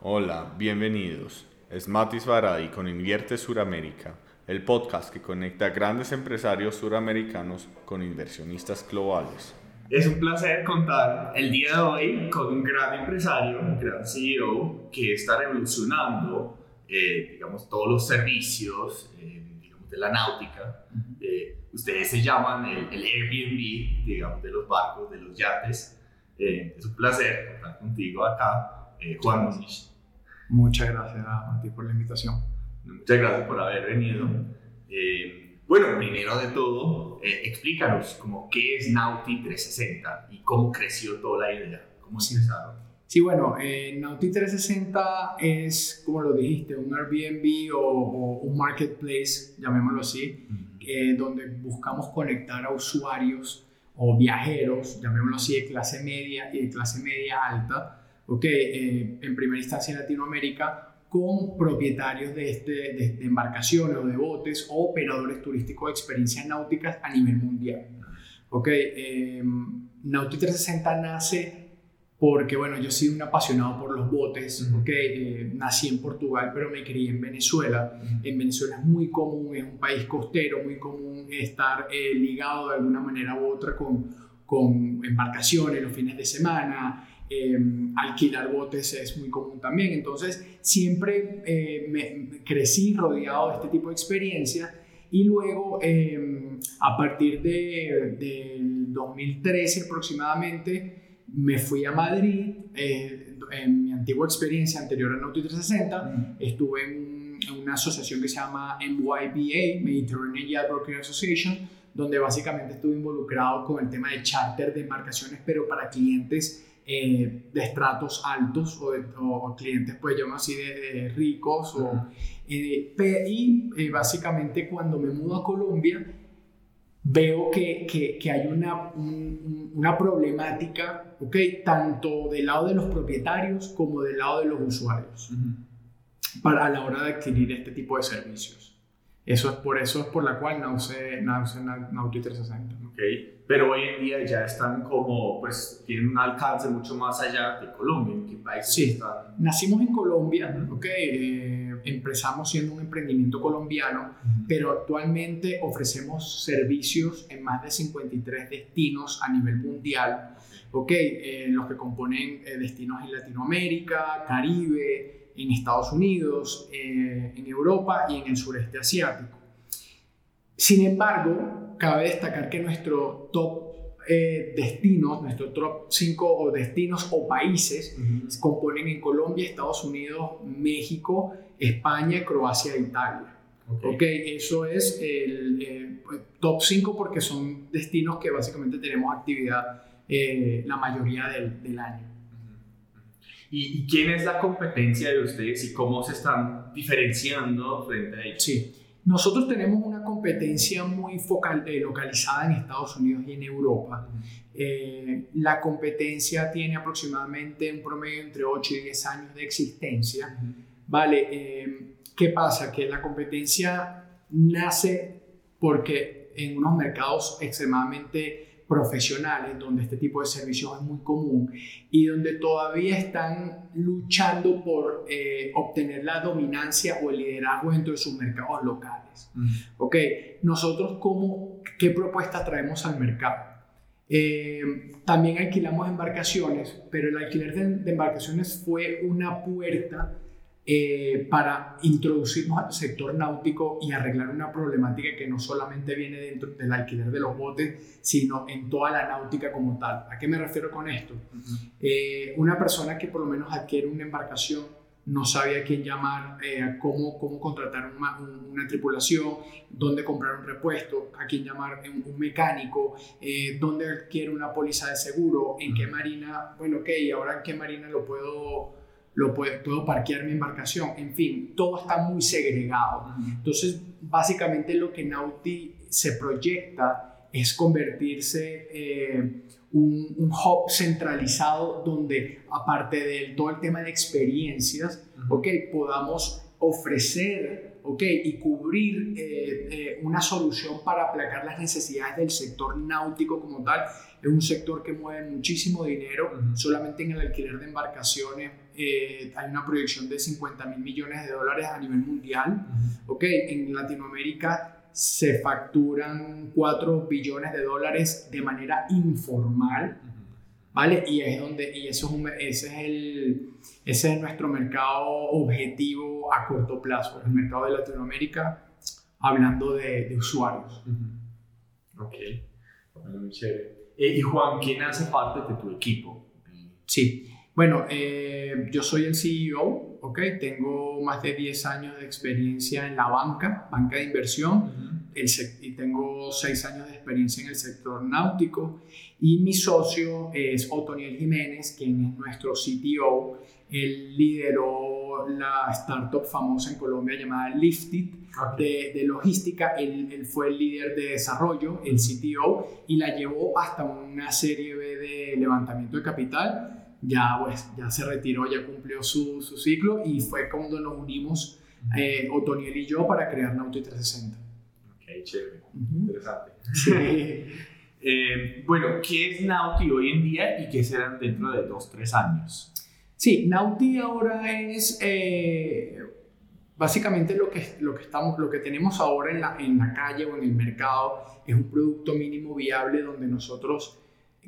Hola, bienvenidos. Es Matis Varadi con Invierte Suramérica, el podcast que conecta a grandes empresarios suramericanos con inversionistas globales. Es un placer contar el día de hoy con un gran empresario, un gran CEO que está revolucionando, eh, digamos, todos los servicios eh, digamos, de la náutica. Eh, ustedes se llaman el, Airbnb, digamos, de los barcos, de los yates. es un placer contar contigo acá, Juan Moniz. Muchas gracias a ti por la invitación. Muchas gracias por haber venido. Bueno, primero de todo, eh, explícanos como qué es Nauti 360 y cómo creció toda la idea, cómo sí. empezaron. Sí, bueno, eh, Nauti 360 es, como lo dijiste, un Airbnb o, un marketplace, llamémoslo así, eh, donde buscamos conectar a usuarios o viajeros, llamémoslo así, de clase media y de clase media alta, ok, en primera instancia en Latinoamérica, con propietarios de, este, de, embarcaciones o de botes o operadores turísticos de experiencias náuticas a nivel mundial. Ok, eh, Nauti 360 nace porque, bueno, yo soy un apasionado por los botes, ok, eh, nací en Portugal, pero me crié en Venezuela. En Venezuela es muy común, es un país costero, muy común estar eh, ligado de alguna manera u otra con, con embarcaciones los fines de semana, Em, alquilar botes es muy común también. Entonces, siempre eh, me, crecí rodeado de este tipo de experiencias y luego, em, a partir de, del 2013 aproximadamente, me fui a Madrid. Eh, en mi antigua experiencia anterior a Nauti 360, estuve en, en, una asociación que se llama MYBA, Mediterranean Yacht Broker Association, donde básicamente estuve involucrado con el tema de charter de embarcaciones, pero para clientes eh, de estratos altos o, clientes, pues yo así de, ricos. O, eh, y eh, básicamente cuando me mudo a Colombia, veo que, que, hay una, una problemática, ¿ok? Tanto del lado de los propietarios como del lado de los usuarios, para a la hora de adquirir este tipo de servicios. Eso es por eso es por la cual nace, nace Nauti 360. Okay pero hoy en día ya están como, pues, tienen un alcance mucho más allá de Colombia. ¿En qué país sí. Nacimos en Colombia, ok, eh, empezamos siendo un emprendimiento colombiano, pero actualmente ofrecemos servicios en más de 53 destinos a nivel mundial, ok, eh, los que componen eh, destinos en Latinoamérica, Caribe, en Estados Unidos, en Europa y en el sureste asiático. Sin embargo, cabe destacar que nuestro top eh, destinos, nuestro top 5 destinos o países se componen en Colombia, Estados Unidos, México, España, Croacia e Italia. Okay. eso es el eh, top 5 porque son destinos que básicamente tenemos actividad eh, la mayoría del, del año. ¿Y, ¿Y, quién es la competencia de ustedes y cómo se están diferenciando frente a ellos? Sí. Nosotros tenemos una competencia muy focal, eh, localizada en Estados Unidos y en Europa. Eh, la competencia tiene aproximadamente un promedio entre 8 y 10 años de existencia. Vale, eh, ¿qué pasa? Que la competencia nace porque en unos mercados extremadamente profesionales donde este tipo de servicios es muy común y donde todavía están luchando por eh, obtener la dominancia o el liderazgo dentro de sus mercados locales. Ok, nosotros cómo, qué propuesta traemos al mercado. Eh, también alquilamos embarcaciones, pero el alquiler de embarcaciones fue una puerta eh, para introducirnos al sector náutico y arreglar una problemática que no solamente viene dentro del alquiler de los botes, sino en toda la náutica como tal. ¿A qué me refiero con esto? Eh, una persona que por lo menos adquiere una embarcación no sabe a quién llamar, eh, cómo, cómo contratar una, una, tripulación, dónde comprar un repuesto, a quién llamar un, un mecánico, dónde adquiere una póliza de seguro, en qué marina, bueno, ok, ahora en qué marina lo puedo lo puedo, puedo, parquear mi embarcación, en fin, todo está muy segregado. Entonces, básicamente lo que Nauti se proyecta es convertirse eh, un, un, hub centralizado donde, aparte de todo el tema de experiencias, okay, podamos ofrecer ¿ok? Y cubrir eh, eh, una solución para aplacar las necesidades del sector náutico como tal. Es un sector que mueve muchísimo dinero, solamente en el alquiler de embarcaciones eh, hay una proyección de 50 mil millones de dólares a nivel mundial, ¿ok? En Latinoamérica se facturan 4 billones de dólares de manera informal, ¿vale? Y es donde, y eso es ese, es el, ese es nuestro mercado objetivo a corto plazo, el mercado de Latinoamérica, hablando de, de usuarios. Ok, bueno, muy chévere. Eh, y Juan, ¿quién hace parte de tu equipo? Sí, bueno, eh, yo soy el CEO, ¿ok? Tengo más de 10 años de experiencia en la banca, banca de inversión, y tengo 6 años de experiencia en el sector náutico. Y mi socio es Otoniel Jiménez, quien es nuestro CTO. Él lideró la startup famosa en Colombia llamada Lifted de, de, logística. Él, él, fue el líder de desarrollo, el CTO, y la llevó hasta una serie B de levantamiento de capital ya, pues, ya se retiró, ya cumplió su, su ciclo y fue cuando nos unimos eh, Otoniel y yo para crear Nauti 360. Chévere, interesante. eh, bueno, ¿qué es Nauti hoy en día y qué serán dentro de dos, tres años? Sí, Nauti ahora es eh, básicamente lo que, lo, que estamos, lo que tenemos ahora en la, en la calle o en el mercado es un producto mínimo viable donde nosotros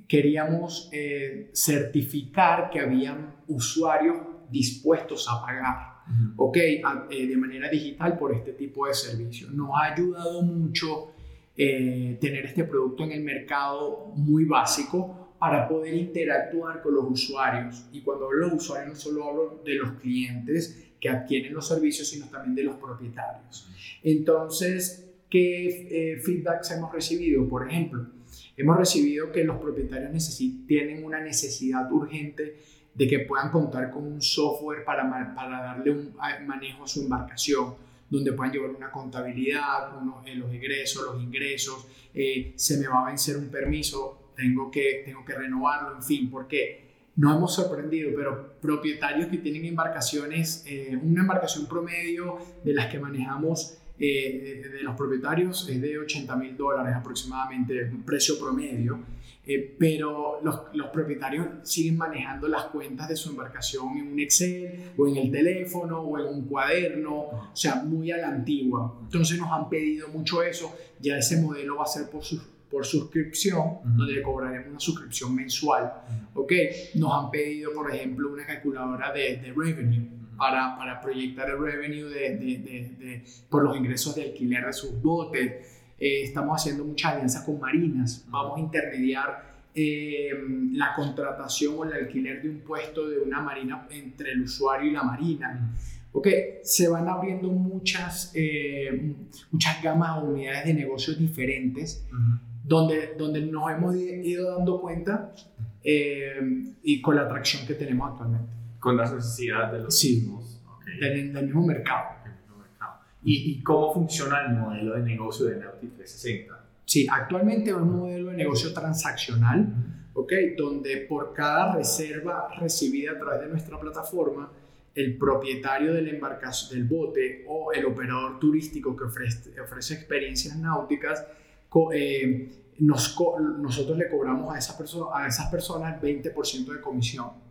queríamos eh, certificar que habían usuarios dispuestos a pagar, ¿ok? Eh, de manera digital por este tipo de servicios. Nos ha ayudado mucho eh, tener este producto en el mercado muy básico para poder interactuar con los usuarios. Y cuando hablo de usuarios no solo hablo de los clientes que adquieren los servicios, sino también de los propietarios. Entonces, ¿qué feedbacks hemos recibido? Por ejemplo, Hemos recibido que los propietarios tienen una necesidad urgente de que puedan contar con un software para, para darle un manejo a su embarcación, donde puedan llevar una contabilidad, eh, los egresos, los ingresos, eh, se me va a vencer un permiso, tengo que, tengo que renovarlo, en fin, porque no hemos sorprendido, pero propietarios que tienen embarcaciones, eh, una embarcación promedio de las que manejamos eh, de los propietarios es de 80 mil dólares aproximadamente, un precio promedio, eh, pero los, los, propietarios siguen manejando las cuentas de su embarcación en un Excel o en el teléfono o en un cuaderno, o sea, muy a la antigua. Entonces nos han pedido mucho eso, ya ese modelo va a ser por, por suscripción, donde le cobraremos una suscripción mensual, ¿ok? Nos han pedido, por ejemplo, una calculadora de, de revenue para, para proyectar el revenue de, de, por los ingresos de alquiler de sus botes. Eh, estamos haciendo muchas alianzas con marinas. Vamos a intermediar eh, la contratación o el alquiler de un puesto de una marina entre el usuario y la marina. Ok, se van abriendo muchas, eh, muchas gamas o unidades de negocios diferentes donde, donde nos hemos ido dando cuenta y con la atracción que tenemos actualmente con las necesidades de los mismos. Del, mismo mercado. ¿Y, ¿Y, cómo funciona el modelo de negocio de Nauti 360? Sí, actualmente es un modelo de negocio transaccional, ¿ok? Donde por cada reserva recibida a través de nuestra plataforma, el propietario del embarcación, del bote o el operador turístico que ofrece, ofrece experiencias náuticas, eh, nos, nosotros le cobramos a, esa a esas personas 20% de comisión.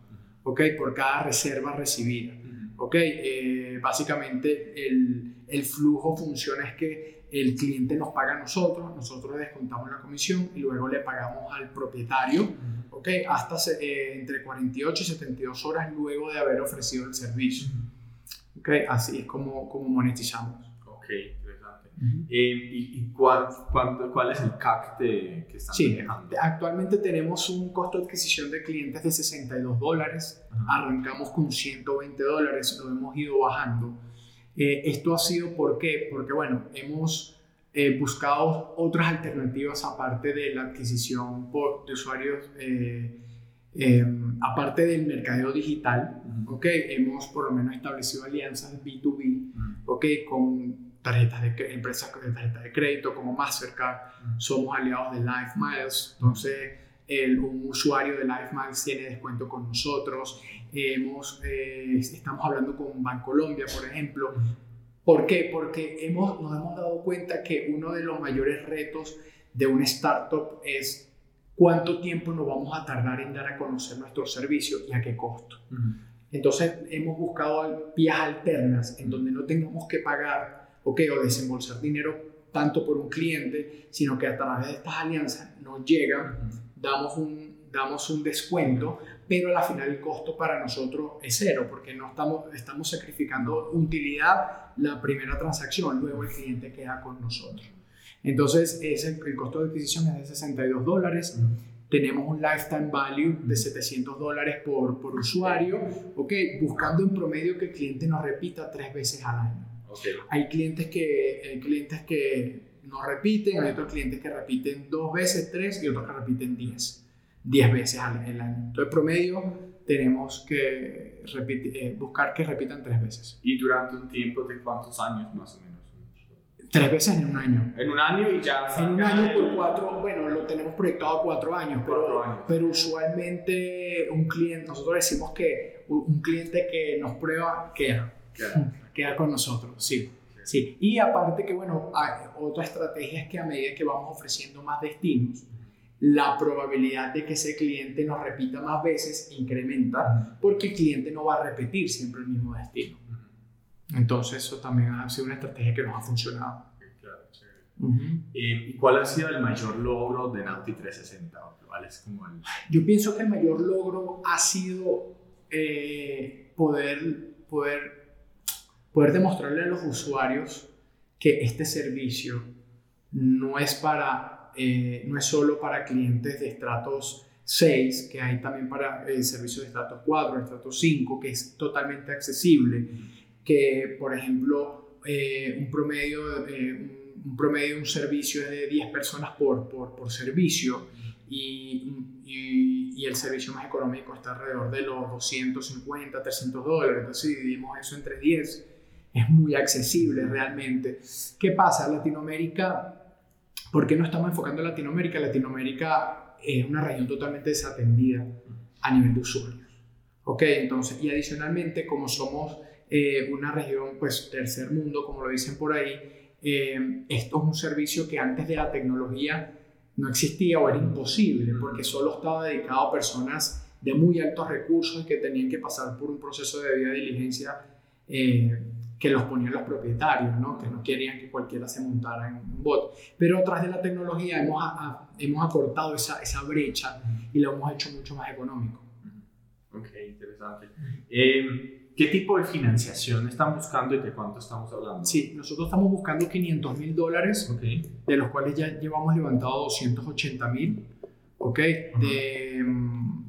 ¿ok? Por cada reserva recibida, ¿ok? Eh, básicamente el, el, flujo funciona es que el cliente nos paga a nosotros, nosotros descontamos la comisión y luego le pagamos al propietario, ¿ok? Hasta eh, entre 48 y 72 horas luego de haber ofrecido el servicio, ¿ok? Así es como, como monetizamos. Ok, eh, ¿Y, cuál, cuál, es el CAC que están sí, Actualmente tenemos un costo de adquisición de clientes de 62 dólares. Arrancamos con 120 dólares, lo hemos ido bajando. Eh, esto ha sido ¿por qué? Porque, bueno, hemos eh, buscado otras alternativas aparte de la adquisición por, de usuarios. Em, aparte del mercadeo digital, hemos por lo menos establecido alianzas B2B, con tarjetas de empresas de tarjetas de crédito como Mastercard, somos aliados de Life Miles, entonces el, un usuario de Life Miles tiene descuento con nosotros, hemos, eh, estamos hablando con Bancolombia, por ejemplo, ¿Por qué? Porque hemos, nos hemos dado cuenta que uno de los mayores retos de una startup es cuánto tiempo nos vamos a tardar en dar a conocer nuestro servicio y a qué costo. Entonces hemos buscado vías alternas en donde no tengamos que pagar okay, o desembolsar dinero tanto por un cliente, sino que a través de estas alianzas nos llegan, damos un, damos un descuento, pero al final el costo para nosotros es cero, porque no estamos, estamos sacrificando utilidad la primera transacción, luego el cliente queda con nosotros. Entonces, ese, el costo de adquisición es de 62 dólares. Tenemos un lifetime value de 700 dólares por, por usuario, ¿ok? Buscando en promedio que el cliente nos repita tres veces al año. Hay, clientes que, hay clientes que no repiten, hay otros clientes que repiten dos veces, tres y otros que repiten diez, diez veces al año. Entonces, promedio tenemos que eh, buscar que repitan tres veces. ¿Y durante un tiempo de cuántos años más o menos? Tres veces en un año. En un año y ya. En un año por cuatro, bueno, lo tenemos proyectado a cuatro años, pero, pero usualmente un cliente, nosotros decimos que un cliente que nos prueba queda. Queda, con nosotros, sí. Sí, y aparte que, bueno, otra estrategia es que a medida que vamos ofreciendo más destinos, la probabilidad de que ese cliente nos repita más veces incrementa porque el cliente no va a repetir siempre el mismo destino. Entonces eso también ha sido una estrategia que nos ha funcionado. Eh, ¿Y cuál ha sido el mayor logro de Nauti 360? Yo pienso que el mayor logro ha sido eh, poder, poder, poder demostrarle a los usuarios que este servicio no es, para, eh, no es solo para clientes de estratos 6, que hay también para el servicio de estratos 4, estratos 5, que es totalmente accesible que, por ejemplo, eh, un, promedio, eh, un promedio de un servicio es de 10 personas por, por, por servicio y, y, el servicio más económico está alrededor de los 250, 300 dólares. Entonces, si dividimos eso entre 10, es muy accesible realmente. ¿Qué pasa? Latinoamérica, ¿por qué no estamos enfocando en Latinoamérica? Latinoamérica es una región totalmente desatendida a nivel de usuarios. ¿Ok? Entonces, y adicionalmente, como somos eh, una región, pues, tercer mundo, como lo dicen por ahí. Eh, esto es un servicio que antes de la tecnología no existía o era imposible, porque solo estaba dedicado a personas de muy altos recursos y que tenían que pasar por un proceso de debida diligencia eh, que los ponían los propietarios, ¿no? que no querían que cualquiera se montara en un bot. Pero tras de la tecnología hemos, hemos acortado esa, esa brecha y lo hemos hecho mucho más económico. Ok, interesante. Eh, ¿Qué tipo de financiación están buscando y de cuánto estamos hablando? Sí, nosotros estamos buscando 500 mil dólares, de los cuales ya llevamos levantado 280 mil, ¿ok? de,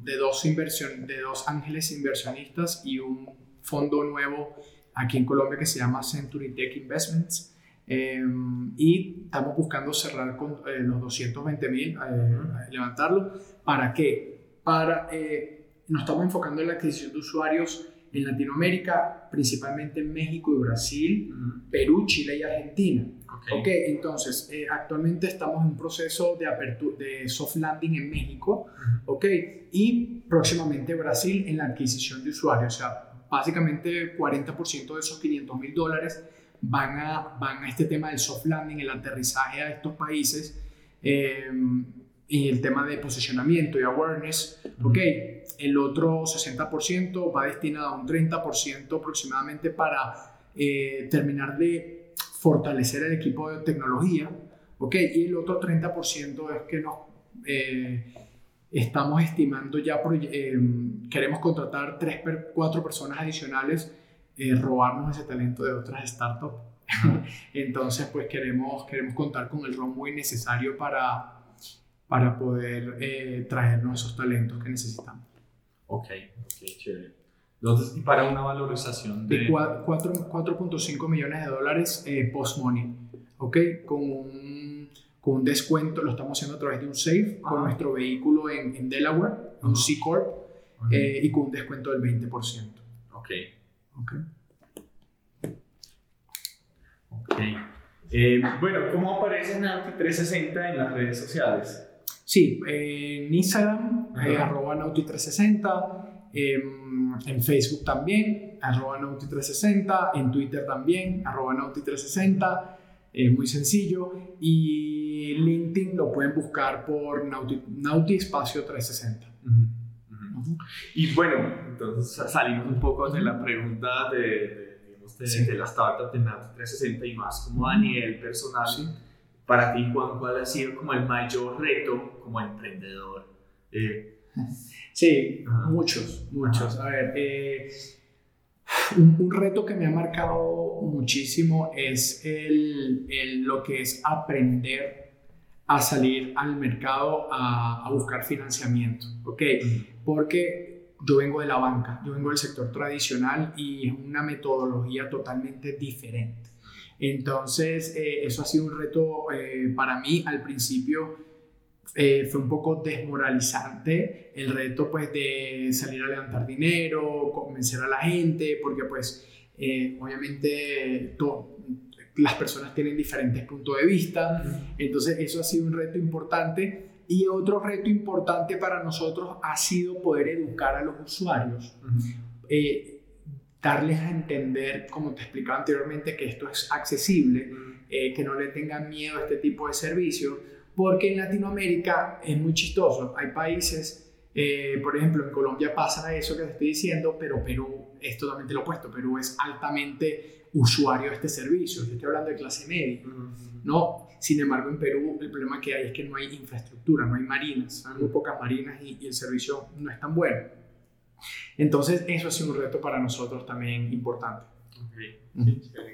de, dos inversión, de dos ángeles inversionistas y un fondo nuevo aquí en Colombia que se llama Century Tech Investments. Em, y estamos buscando cerrar con eh, los 220 mil, eh, levantarlo. ¿Para qué? Para, eh, nos estamos enfocando en la adquisición de usuarios en Latinoamérica, principalmente en México y Brasil, Perú, Chile y Argentina. Ok, entonces eh, actualmente estamos en un proceso de, apertura, de soft landing en México, ok, y próximamente Brasil en la adquisición de usuarios. O sea, básicamente 40% de esos 500 mil dólares van a, van a este tema del soft landing, el aterrizaje a estos países. Eh, y el tema de posicionamiento y awareness, ok, el otro 60% va destinado a un 30% aproximadamente para eh, terminar de fortalecer el equipo de tecnología, ok, y el otro 30% es que nos eh, estamos estimando ya, eh, queremos contratar 3, 4 personas adicionales, robarnos ese talento de otras startups. Entonces, pues queremos, queremos contar con el muy necesario para para poder eh, traernos esos talentos que necesitamos. Ok, ok, chévere. Entonces, y para una valorización de... 4.5 millones de dólares eh, post-money, ¿ok? Con un, con un descuento, lo estamos haciendo a través de un SAFE, con nuestro vehículo en, en Delaware, un C Corp, eh, y con un descuento del 20%. Ok. Ok. Ok. Eh, bueno, ¿cómo aparece Nauti 360 en las redes sociales? Sí, en Instagram, eh, arroba Nauti360, em, en Facebook también, arroba Nauti360, en Twitter también, arroba Nauti360, es muy sencillo. Y LinkedIn lo pueden buscar por Nauti, Nauti Espacio 360. Y bueno, entonces salimos un poco de la pregunta de, de, de, la startup de Nauti 360 y más como a nivel personal. Para ti, Juan, ¿cuál ha sido como el mayor reto como emprendedor? Eh, sí, muchos, muchos. A ver, eh, un, reto que me ha marcado muchísimo es el, lo que es aprender a salir al mercado a, buscar financiamiento, ¿ok? Porque yo vengo de la banca, yo vengo del sector tradicional y es una metodología totalmente diferente. Entonces, eh, eso ha sido un reto eh, para mí al principio eh, fue un poco desmoralizante el reto pues de salir a levantar dinero, convencer a la gente, porque pues eh, obviamente las personas tienen diferentes puntos de vista, entonces eso ha sido un reto importante. Y otro reto importante para nosotros ha sido poder educar a los usuarios, eh, darles a entender, como te explicaba anteriormente, que esto es accesible, que no le tengan miedo a este tipo de servicios porque en Latinoamérica es muy chistoso. Hay países, eh, por ejemplo, en Colombia pasa eso que te estoy diciendo, pero Perú es totalmente lo opuesto. Perú es altamente usuario de este servicio. Yo estoy hablando de clase media, ¿no? Sin embargo, en Perú el problema que hay es que no hay infraestructura, no hay marinas, hay muy pocas marinas y, el servicio no es tan bueno. Entonces, eso ha sido un reto para nosotros también importante.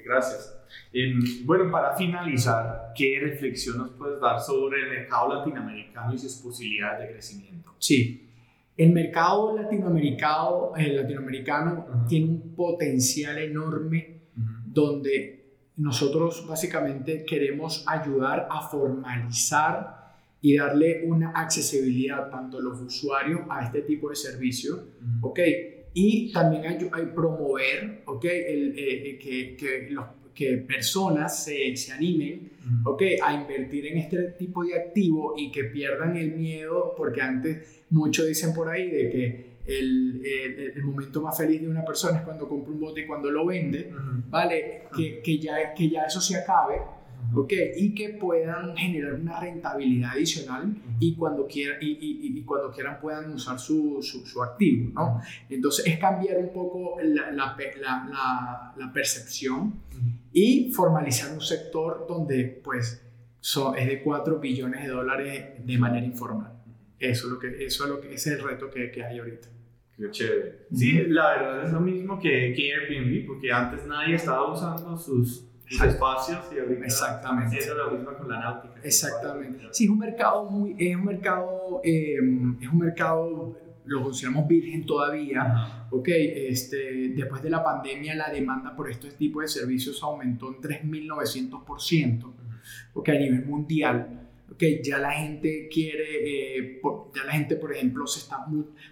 gracias bueno, para finalizar, ¿qué reflexión nos puedes dar sobre el mercado latinoamericano y sus posibilidades de crecimiento? Sí, el mercado latinoamericano, el latinoamericano tiene un potencial enorme donde nosotros básicamente queremos ayudar a formalizar y darle una accesibilidad tanto a los usuarios a este tipo de servicio, ¿ok? Y también hay, hay promover, ¿ok? El, eh, eh, que, que los que personas se, se animen okay, a invertir en este tipo de activo y que pierdan el miedo, porque antes muchos dicen por ahí de que el, el, momento más feliz de una persona es cuando compra un bote y cuando lo vende, ¿vale? Que, que, ya, que ya eso se acabe y que puedan generar una rentabilidad adicional y cuando, quiera, y, y, y, cuando quieran puedan usar su, su, activo, ¿no? Entonces es cambiar un poco la, la, la, la percepción y formalizar un sector donde pues es de 4 billones de dólares de manera informal. Eso es, lo que, eso es, lo que, es el reto que, que hay ahorita. Qué chévere. Sí, la verdad es lo mismo que, que Airbnb, porque antes nadie estaba usando sus espacios y ahorita Exactamente. es lo mismo con la náutica. Exactamente. Sí, es un mercado muy, es un mercado, em, es un mercado, lo consideramos virgen todavía, ok, este, después de la pandemia la demanda por estos tipos de servicios aumentó en 3.900%, ok, a nivel mundial. Okay, ya la gente quiere, eh, ya la gente, por ejemplo, se está,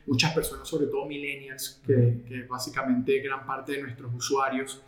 muchas personas, sobre todo millennials, que, que básicamente gran parte de nuestros usuarios,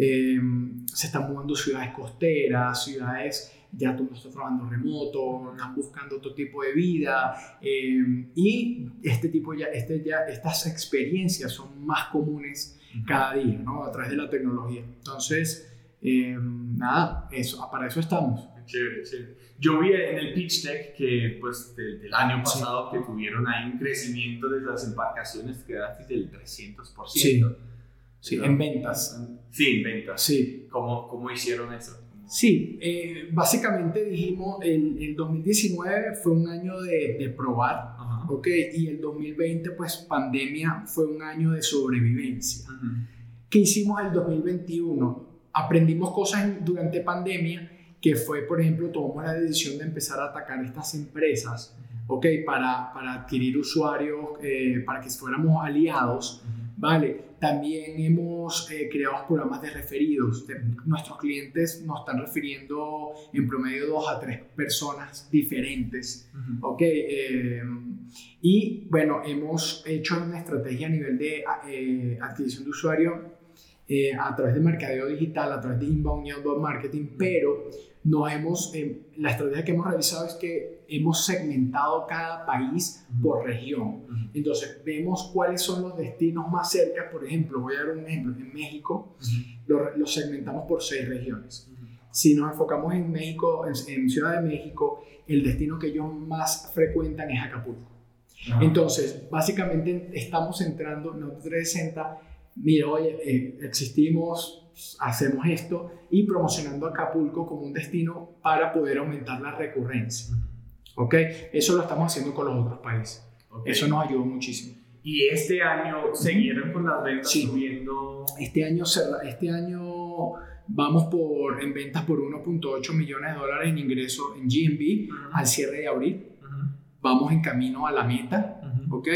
Em, se están mudando ciudades costeras, ciudades ya tú no estás trabajando remoto, están buscando otro tipo de vida em, y este tipo ya, este ya, estas experiencias son más comunes cada día, ¿no? A través de la tecnología. Entonces, em, nada, eso, para eso estamos. Chévere, chévere. Yo vi en el pitch deck que pues del, año pasado que tuvieron ahí un crecimiento de las embarcaciones que era del 300%. Sí. Sí, en ventas. Sí, en ventas. Sí. ¿Cómo, cómo hicieron eso? Sí, eh, básicamente dijimos, el, el, 2019 fue un año de, de probar, ¿ok? Y el 2020, pues pandemia, fue un año de sobrevivencia. ¿Qué hicimos el 2021? Aprendimos cosas durante pandemia, que fue, por ejemplo, tomamos la decisión de empezar a atacar estas empresas, ¿ok? Para, para adquirir usuarios, eh, para que fuéramos aliados, ¿vale? También hemos eh, creado programas de referidos. nuestros clientes nos están refiriendo en promedio dos a tres personas diferentes. ¿ok? Eh, y bueno, hemos hecho una estrategia a nivel de eh, adquisición de usuario eh, a través de mercadeo digital, a través de inbound y outbound marketing, pero nos hemos, eh, la estrategia que hemos realizado es que hemos segmentado cada país por región. Entonces, vemos cuáles son los destinos más cerca. Por ejemplo, voy a dar un ejemplo. En México, lo, segmentamos por seis regiones. Si nos enfocamos en México, en, Ciudad de México, el destino que ellos más frecuentan es Acapulco. Entonces, básicamente estamos entrando en 360 mira, oye, eh, existimos, hacemos esto y promocionando Acapulco como un destino para poder aumentar la recurrencia. ¿Ok? Eso lo estamos haciendo con los otros países. Eso nos ayudó muchísimo. ¿Y este año siguieron con las ventas sí. subiendo? Este año, este año vamos por, en ventas por 1.8 millones de dólares en ingreso en GMB al cierre de abril. Vamos en camino a la meta. ¿Ok?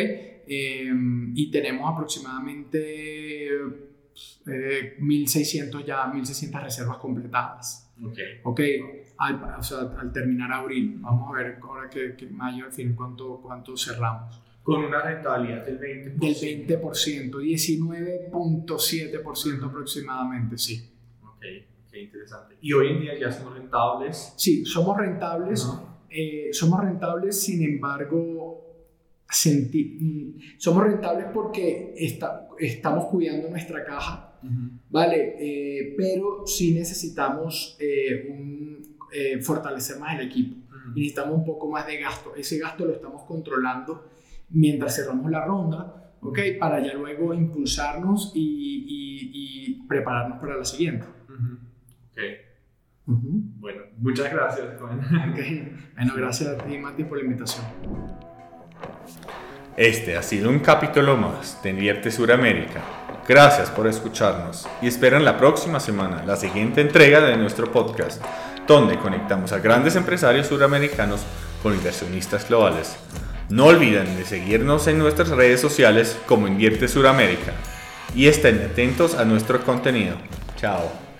Em, y tenemos aproximadamente 1.600 eh, ya, 1.600 reservas completadas. Ok. Ok, al, o sea, al terminar abril, vamos a ver ahora que, que mayo, al fin, cuánto, cuánto cerramos. Con una rentabilidad del 20%. Del 20%, 19.7% aproximadamente, sí. Ok, qué interesante. ¿Y hoy en día ya somos rentables? Sí, somos rentables. Eh, somos rentables, sin embargo, sentir, somos rentables porque está, estamos cuidando nuestra caja, ¿vale? Eh, pero sí necesitamos eh, un, eh, fortalecer más el equipo. necesitamos un poco más de gasto. Ese gasto lo estamos controlando mientras cerramos la ronda, ¿ok? Para ya luego impulsarnos y, y, prepararnos para la siguiente. Ok. Bueno, muchas gracias, okay. Bueno, gracias a ti, Mati, por la invitación. Este ha sido un capítulo más de Invierte Suramérica. Gracias por escucharnos y esperan la próxima semana la siguiente entrega de nuestro podcast, donde conectamos a grandes empresarios suramericanos con inversionistas globales. No olviden de seguirnos en nuestras redes sociales como Invierte Suramérica y estén atentos a nuestro contenido. Chao.